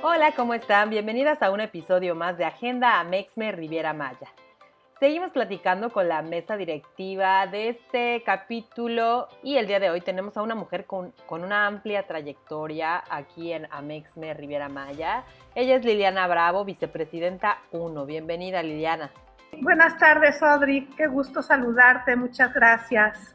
Hola, ¿cómo están? Bienvenidas a un episodio más de Agenda Amexme Riviera Maya. Seguimos platicando con la mesa directiva de este capítulo y el día de hoy tenemos a una mujer con, con una amplia trayectoria aquí en Amexme Riviera Maya. Ella es Liliana Bravo, vicepresidenta 1. Bienvenida, Liliana. Buenas tardes, Audrey. Qué gusto saludarte. Muchas gracias.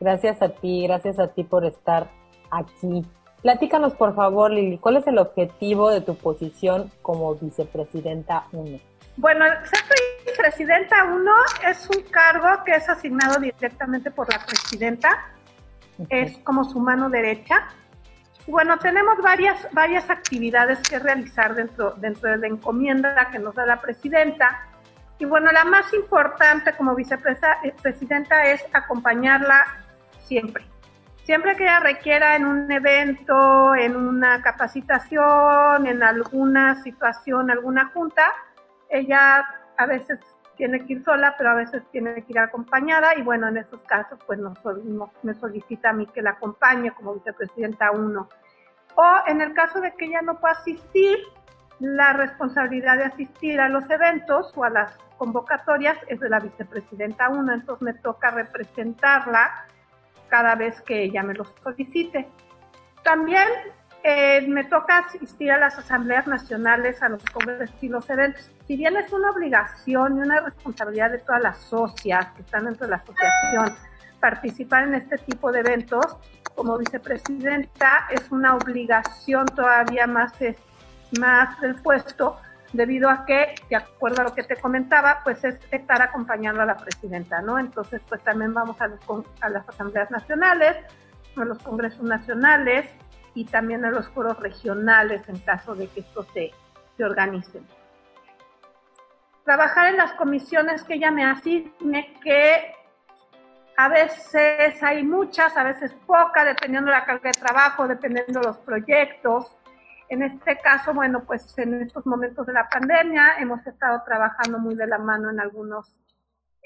Gracias a ti, gracias a ti por estar aquí. Platícanos, por favor, Lili, ¿cuál es el objetivo de tu posición como vicepresidenta 1? Bueno, ser vicepresidenta 1 es un cargo que es asignado directamente por la presidenta, es como su mano derecha. Bueno, tenemos varias, varias actividades que realizar dentro, dentro de la encomienda que nos da la presidenta. Y bueno, la más importante como vicepresidenta es acompañarla siempre siempre que ella requiera en un evento, en una capacitación, en alguna situación, alguna junta, ella a veces tiene que ir sola, pero a veces tiene que ir acompañada y bueno, en esos casos pues nos, me solicita a mí que la acompañe como vicepresidenta uno. O en el caso de que ella no pueda asistir, la responsabilidad de asistir a los eventos o a las convocatorias es de la vicepresidenta uno, entonces me toca representarla cada vez que ella me los solicite. También eh, me toca asistir a las asambleas nacionales, a los congresos y los eventos. Si bien es una obligación y una responsabilidad de todas las socias que están dentro de la asociación participar en este tipo de eventos, como vicepresidenta es una obligación todavía más, más del puesto debido a que, de acuerdo a lo que te comentaba, pues es estar acompañando a la presidenta, ¿no? Entonces, pues también vamos a, a las asambleas nacionales, a los congresos nacionales y también a los foros regionales en caso de que esto se, se organicen. Trabajar en las comisiones que ella me asigne, que a veces hay muchas, a veces pocas, dependiendo de la carga de trabajo, dependiendo de los proyectos. En este caso, bueno, pues en estos momentos de la pandemia hemos estado trabajando muy de la mano en algunos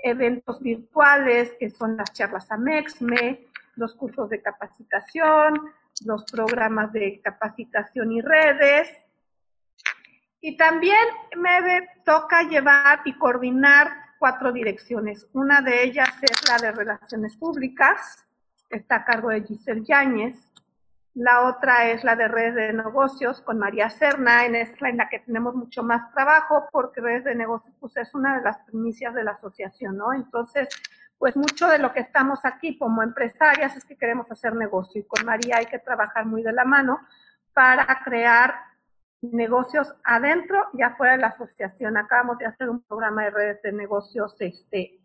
eventos virtuales, que son las charlas AMEXME, los cursos de capacitación, los programas de capacitación y redes. Y también me toca llevar y coordinar cuatro direcciones. Una de ellas es la de Relaciones Públicas, está a cargo de Giselle Yáñez. La otra es la de redes de negocios con María Serna, en, en la que tenemos mucho más trabajo porque redes de negocios pues, es una de las primicias de la asociación, ¿no? Entonces, pues mucho de lo que estamos aquí como empresarias es que queremos hacer negocio y con María hay que trabajar muy de la mano para crear negocios adentro y afuera de la asociación. Acabamos de hacer un programa de redes de negocios este,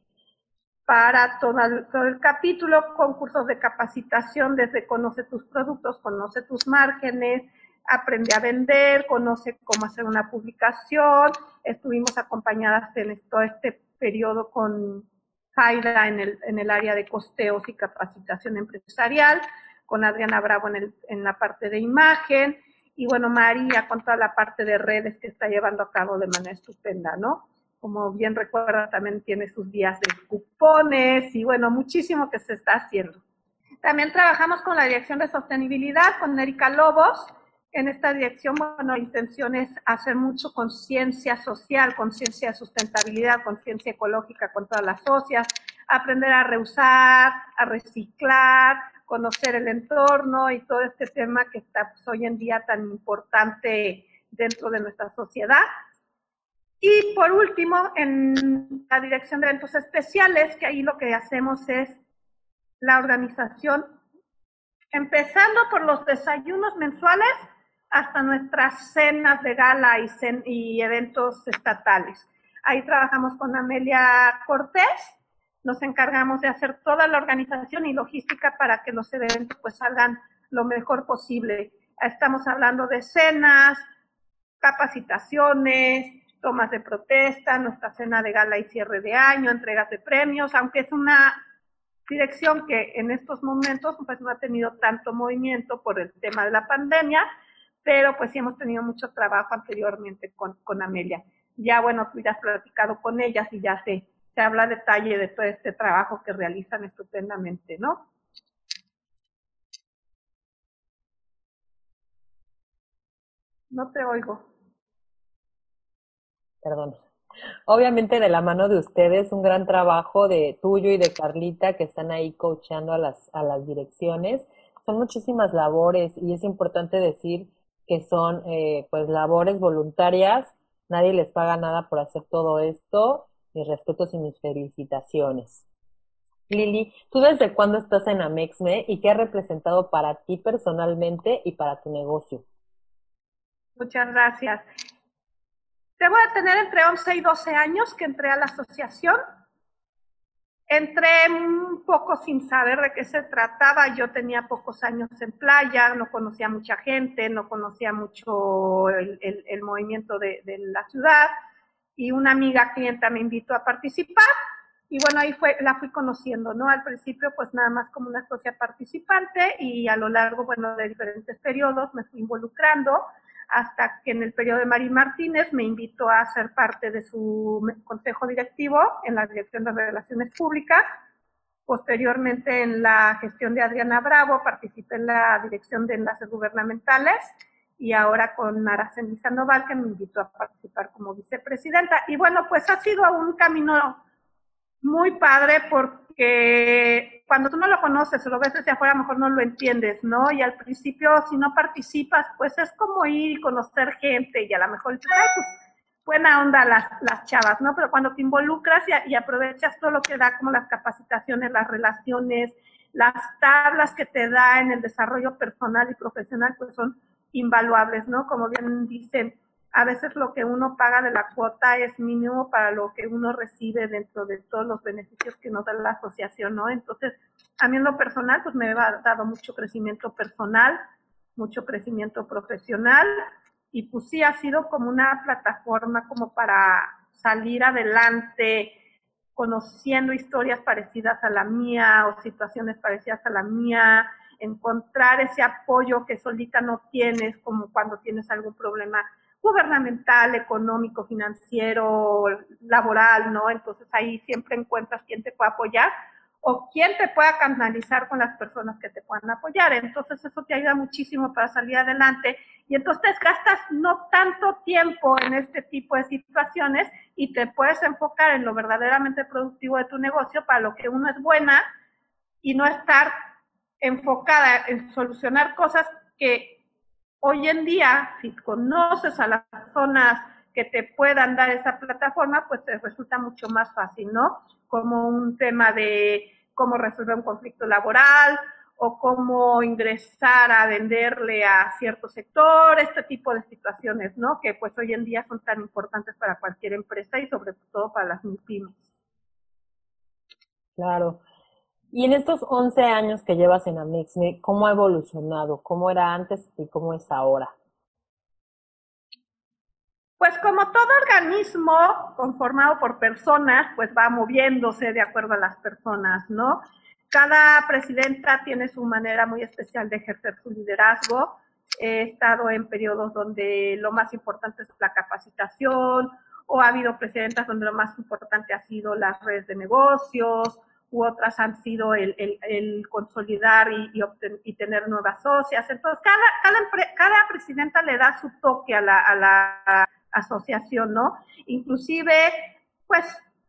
para todo el, capítulo, concursos de capacitación desde conoce tus productos, conoce tus márgenes, aprende a vender, conoce cómo hacer una publicación. Estuvimos acompañadas en todo este periodo con Jaira en el, en el área de costeos y capacitación empresarial, con Adriana Bravo en, el, en la parte de imagen y bueno, María con toda la parte de redes que está llevando a cabo de manera estupenda, ¿no? Como bien recuerda, también tiene sus días de cupones y bueno, muchísimo que se está haciendo. También trabajamos con la Dirección de Sostenibilidad, con Erika Lobos. En esta dirección, bueno, la intención es hacer mucho conciencia social, conciencia de sustentabilidad, conciencia ecológica con todas las socias, aprender a reusar, a reciclar, conocer el entorno y todo este tema que está pues, hoy en día tan importante dentro de nuestra sociedad. Y por último, en la dirección de eventos especiales, que ahí lo que hacemos es la organización, empezando por los desayunos mensuales hasta nuestras cenas de gala y, y eventos estatales. Ahí trabajamos con Amelia Cortés, nos encargamos de hacer toda la organización y logística para que los eventos pues salgan lo mejor posible. Estamos hablando de cenas, capacitaciones, tomas de protesta, nuestra cena de gala y cierre de año, entregas de premios, aunque es una dirección que en estos momentos pues no ha tenido tanto movimiento por el tema de la pandemia, pero pues sí hemos tenido mucho trabajo anteriormente con, con Amelia. Ya bueno, tú ya has platicado con ellas y ya se, se habla a detalle de todo este trabajo que realizan estupendamente, ¿no? No te oigo. Perdón. Obviamente de la mano de ustedes, un gran trabajo de tuyo y de Carlita que están ahí coachando a las, a las direcciones. Son muchísimas labores y es importante decir que son eh, pues labores voluntarias, nadie les paga nada por hacer todo esto, mis respetos y mis felicitaciones. Lili, ¿tú desde cuándo estás en Amexme y qué ha representado para ti personalmente y para tu negocio? Muchas gracias. Debo de tener entre 11 y 12 años que entré a la asociación. Entré un poco sin saber de qué se trataba. Yo tenía pocos años en playa, no conocía mucha gente, no conocía mucho el, movimiento de, de, la ciudad. Y una amiga clienta me invitó a participar. Y bueno, ahí fue, la fui conociendo, ¿no? Al principio, pues nada más como una socia participante y a lo largo, bueno, de diferentes periodos me fui involucrando hasta que en el periodo de Marín Martínez me invitó a ser parte de su consejo directivo en la Dirección de Relaciones Públicas. Posteriormente, en la gestión de Adriana Bravo, participé en la Dirección de Enlaces Gubernamentales y ahora con Araceli Sandoval, que me invitó a participar como vicepresidenta. Y bueno, pues ha sido un camino muy padre porque cuando tú no lo conoces o lo ves desde afuera, a lo mejor no lo entiendes, ¿no? Y al principio, si no participas, pues es como ir y conocer gente y a lo mejor pues buena onda las, las chavas, ¿no? Pero cuando te involucras y aprovechas todo lo que da, como las capacitaciones, las relaciones, las tablas que te da en el desarrollo personal y profesional, pues son invaluables, ¿no? Como bien dicen, a veces lo que uno paga de la cuota es mínimo para lo que uno recibe dentro de todos los beneficios que nos da la asociación, ¿no? Entonces, a mí en lo personal, pues me ha dado mucho crecimiento personal, mucho crecimiento profesional y pues sí ha sido como una plataforma como para salir adelante, conociendo historias parecidas a la mía o situaciones parecidas a la mía, encontrar ese apoyo que solita no tienes, como cuando tienes algún problema gubernamental, económico, financiero, laboral, ¿no? Entonces ahí siempre encuentras quién te puede apoyar o quién te pueda canalizar con las personas que te puedan apoyar. Entonces eso te ayuda muchísimo para salir adelante y entonces gastas no tanto tiempo en este tipo de situaciones y te puedes enfocar en lo verdaderamente productivo de tu negocio para lo que uno es buena y no estar enfocada en solucionar cosas que Hoy en día, si conoces a las personas que te puedan dar esa plataforma, pues te resulta mucho más fácil, ¿no? Como un tema de cómo resolver un conflicto laboral o cómo ingresar a venderle a cierto sector, este tipo de situaciones, ¿no? Que pues hoy en día son tan importantes para cualquier empresa y sobre todo para las pymes. Claro. Y en estos 11 años que llevas en Amexme, ¿cómo ha evolucionado? ¿Cómo era antes y cómo es ahora? Pues como todo organismo conformado por personas, pues va moviéndose de acuerdo a las personas, ¿no? Cada presidenta tiene su manera muy especial de ejercer su liderazgo. He estado en periodos donde lo más importante es la capacitación, o ha habido presidentas donde lo más importante ha sido las redes de negocios, u otras han sido el, el, consolidar y, y, tener nuevas socias. Entonces, cada, cada, cada, presidenta le da su toque a la, a la asociación, ¿no? Inclusive, pues,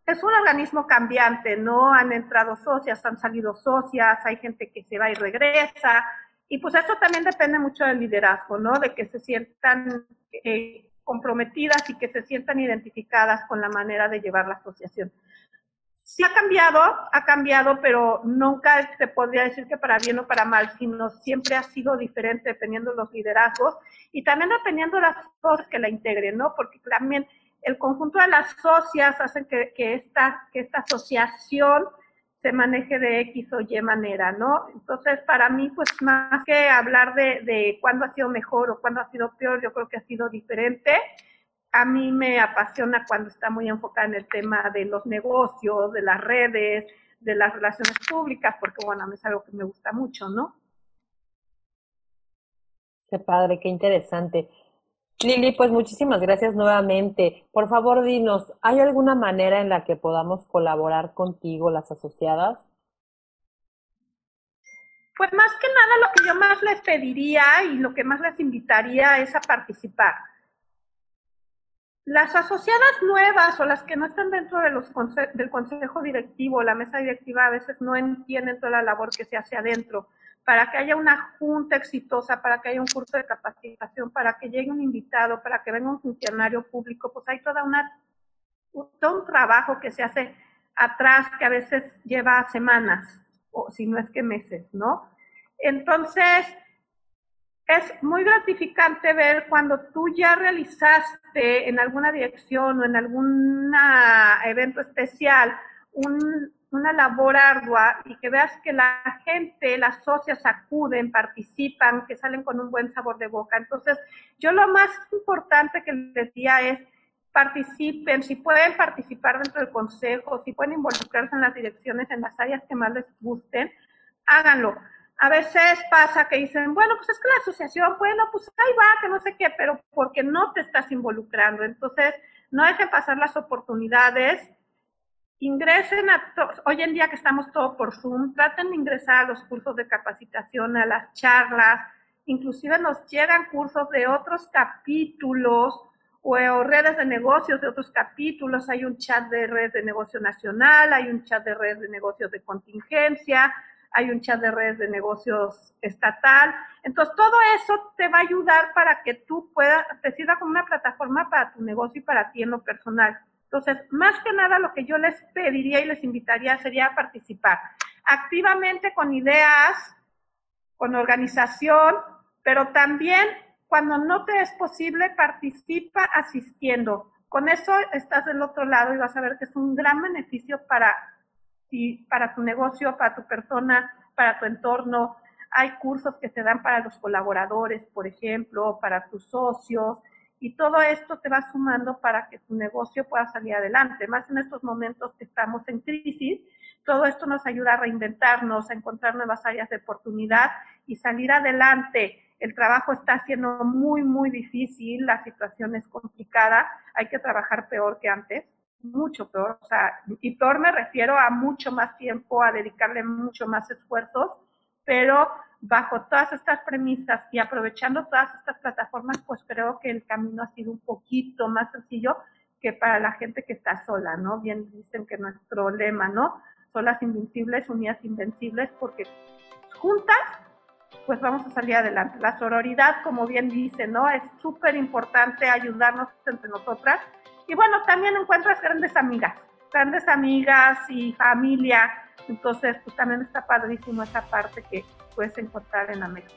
es un organismo cambiante, ¿no? Han entrado socias, han salido socias, hay gente que se va y regresa, y pues eso también depende mucho del liderazgo, ¿no? De que se sientan eh, comprometidas y que se sientan identificadas con la manera de llevar la asociación. Sí ha cambiado, ha cambiado, pero nunca se podría decir que para bien o para mal, sino siempre ha sido diferente dependiendo de los liderazgos y también dependiendo de las cosas que la integren, ¿no? Porque también el conjunto de las socias hacen que, esta, que esta asociación se maneje de X o Y manera, ¿no? Entonces, para mí, pues más que hablar de, de cuándo ha sido mejor o cuándo ha sido peor, yo creo que ha sido diferente. A mí me apasiona cuando está muy enfocada en el tema de los negocios, de las redes, de las relaciones públicas, porque bueno, a mí es algo que me gusta mucho, ¿no? Qué padre, qué interesante. Lili, pues muchísimas gracias nuevamente. Por favor, dinos, ¿hay alguna manera en la que podamos colaborar contigo, las asociadas? Pues más que nada lo que yo más les pediría y lo que más les invitaría es a participar. Las asociadas nuevas o las que no están dentro del consejo directivo, la mesa directiva, a veces no entienden toda la labor que se hace adentro. Para que haya una junta exitosa, para que haya un curso de capacitación, para que llegue un invitado, para que venga un funcionario público, pues hay toda una, todo un trabajo que se hace atrás que a veces lleva semanas, o si no es que meses, ¿no? Entonces, es muy gratificante ver cuando tú ya realizaste en alguna dirección o en algún evento especial una labor ardua y que veas que la gente, las socias acuden, participan, que salen con un buen sabor de boca. Entonces, yo lo más importante que les decía es participen, si pueden participar dentro del consejo, si pueden involucrarse en las direcciones, en las áreas que más les gusten, háganlo a veces pasa que dicen, bueno, pues es que la asociación, bueno, pues ahí va, que no sé qué, pero porque no te estás involucrando. Entonces, no dejen pasar las oportunidades. Ingresen a, hoy en día que estamos todo por Zoom, traten de ingresar a los cursos de capacitación, a las charlas, inclusive nos llegan cursos de otros capítulos o, redes de negocios de otros capítulos. Hay un chat de red de negocio nacional, hay un chat de red de negocios de contingencia, hay un chat de redes de negocios estatal. Entonces, todo eso te va a ayudar para que tú puedas, te sirva como una plataforma para tu negocio y para ti en lo personal. Entonces, más que nada, lo que yo les pediría y les invitaría sería participar activamente con ideas, con organización, pero también cuando no te es posible, participa asistiendo. Con eso estás del otro lado y vas a ver que es un gran beneficio para si para tu negocio, para tu persona, para tu entorno. Hay cursos que se dan para los colaboradores, por ejemplo, para tus socios, y todo esto te va sumando para que tu negocio pueda salir adelante. Más en estos momentos que estamos en crisis, todo esto nos ayuda a reinventarnos, a encontrar nuevas áreas de oportunidad y salir adelante. El trabajo está siendo muy, muy difícil, la situación es complicada, hay que trabajar peor que antes mucho peor, o sea, y peor me refiero a mucho más tiempo, a dedicarle mucho más esfuerzos, pero bajo todas estas premisas y aprovechando todas estas plataformas, pues creo que el camino ha sido un poquito más sencillo que para la gente que está sola, ¿no? Bien dicen que nuestro lema, ¿no? Solas invencibles, unidas invencibles, porque juntas, pues vamos a salir adelante. La sororidad, como bien dice, ¿no? Es súper importante ayudarnos entre nosotras y bueno, también encuentras grandes amigas, grandes amigas y familia. Entonces, pues también está padrísimo esa parte que puedes encontrar en México.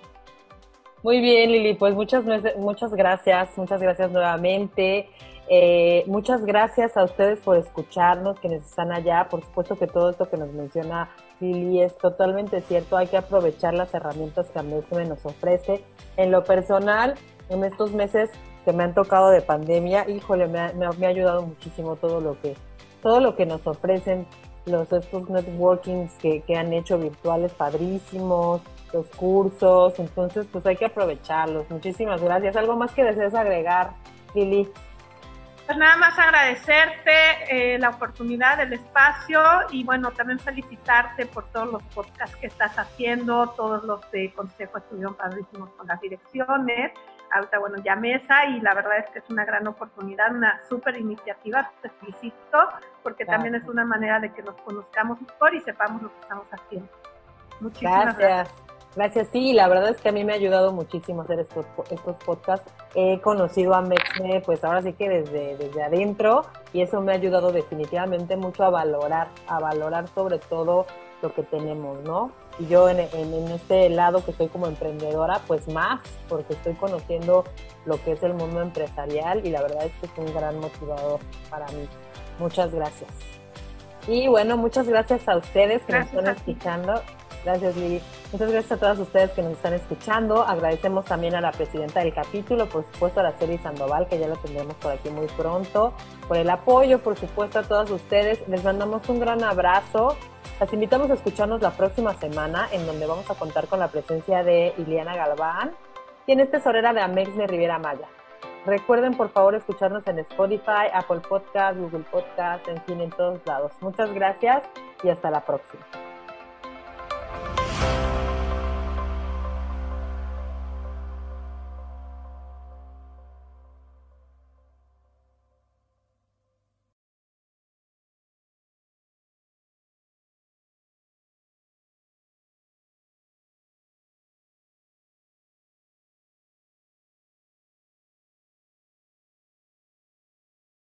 Muy bien, Lili, pues muchas, muchas gracias, muchas gracias nuevamente. Eh, muchas gracias a ustedes por escucharnos, quienes están allá. Por supuesto que todo esto que nos menciona Lili es totalmente cierto. Hay que aprovechar las herramientas que AMESME nos ofrece. En lo personal, en estos meses que me han tocado de pandemia, híjole, me ha, me, ha ayudado muchísimo todo lo que, todo lo que nos ofrecen los estos networkings que, que han hecho virtuales padrísimos, los cursos, entonces pues hay que aprovecharlos. Muchísimas gracias. ¿Algo más que desees agregar, Lili? Pues nada más agradecerte eh, la oportunidad, el espacio y bueno, también felicitarte por todos los podcasts que estás haciendo, todos los de Consejo estuvieron padrísimos con las direcciones ahorita, bueno, ya mesa y la verdad es que es una gran oportunidad, una súper iniciativa, te felicito, porque también es una manera de que nos conozcamos mejor y sepamos lo que estamos haciendo. Muchísimas gracias. Gracias, sí, la verdad es que a mí me ha ayudado muchísimo hacer estos, estos podcasts. He conocido a Mexme, pues ahora sí que desde, desde adentro, y eso me ha ayudado definitivamente mucho a valorar, a valorar sobre todo lo que tenemos, ¿no? Y yo en, este lado que estoy como emprendedora, pues más, porque estoy conociendo lo que es el mundo empresarial y la verdad es que es un gran motivador para mí. Muchas gracias. Y bueno, muchas gracias a ustedes que Gracias nos están escuchando. Gracias, Lili. Muchas gracias a todas ustedes que nos están escuchando. Agradecemos también a la presidenta del capítulo, por supuesto a la Araceli Sandoval, que ya la tendremos por aquí muy pronto, por el apoyo, por supuesto, a todas ustedes. Les mandamos un gran abrazo. Las invitamos a escucharnos la próxima semana, en donde vamos a contar con la presencia de Iliana Galván, quien es tesorera de Amexme Riviera Maya. Recuerden, por favor, escucharnos en Spotify, Apple Podcast, Google Podcast, en fin, en todos lados. Muchas gracias y hasta la próxima.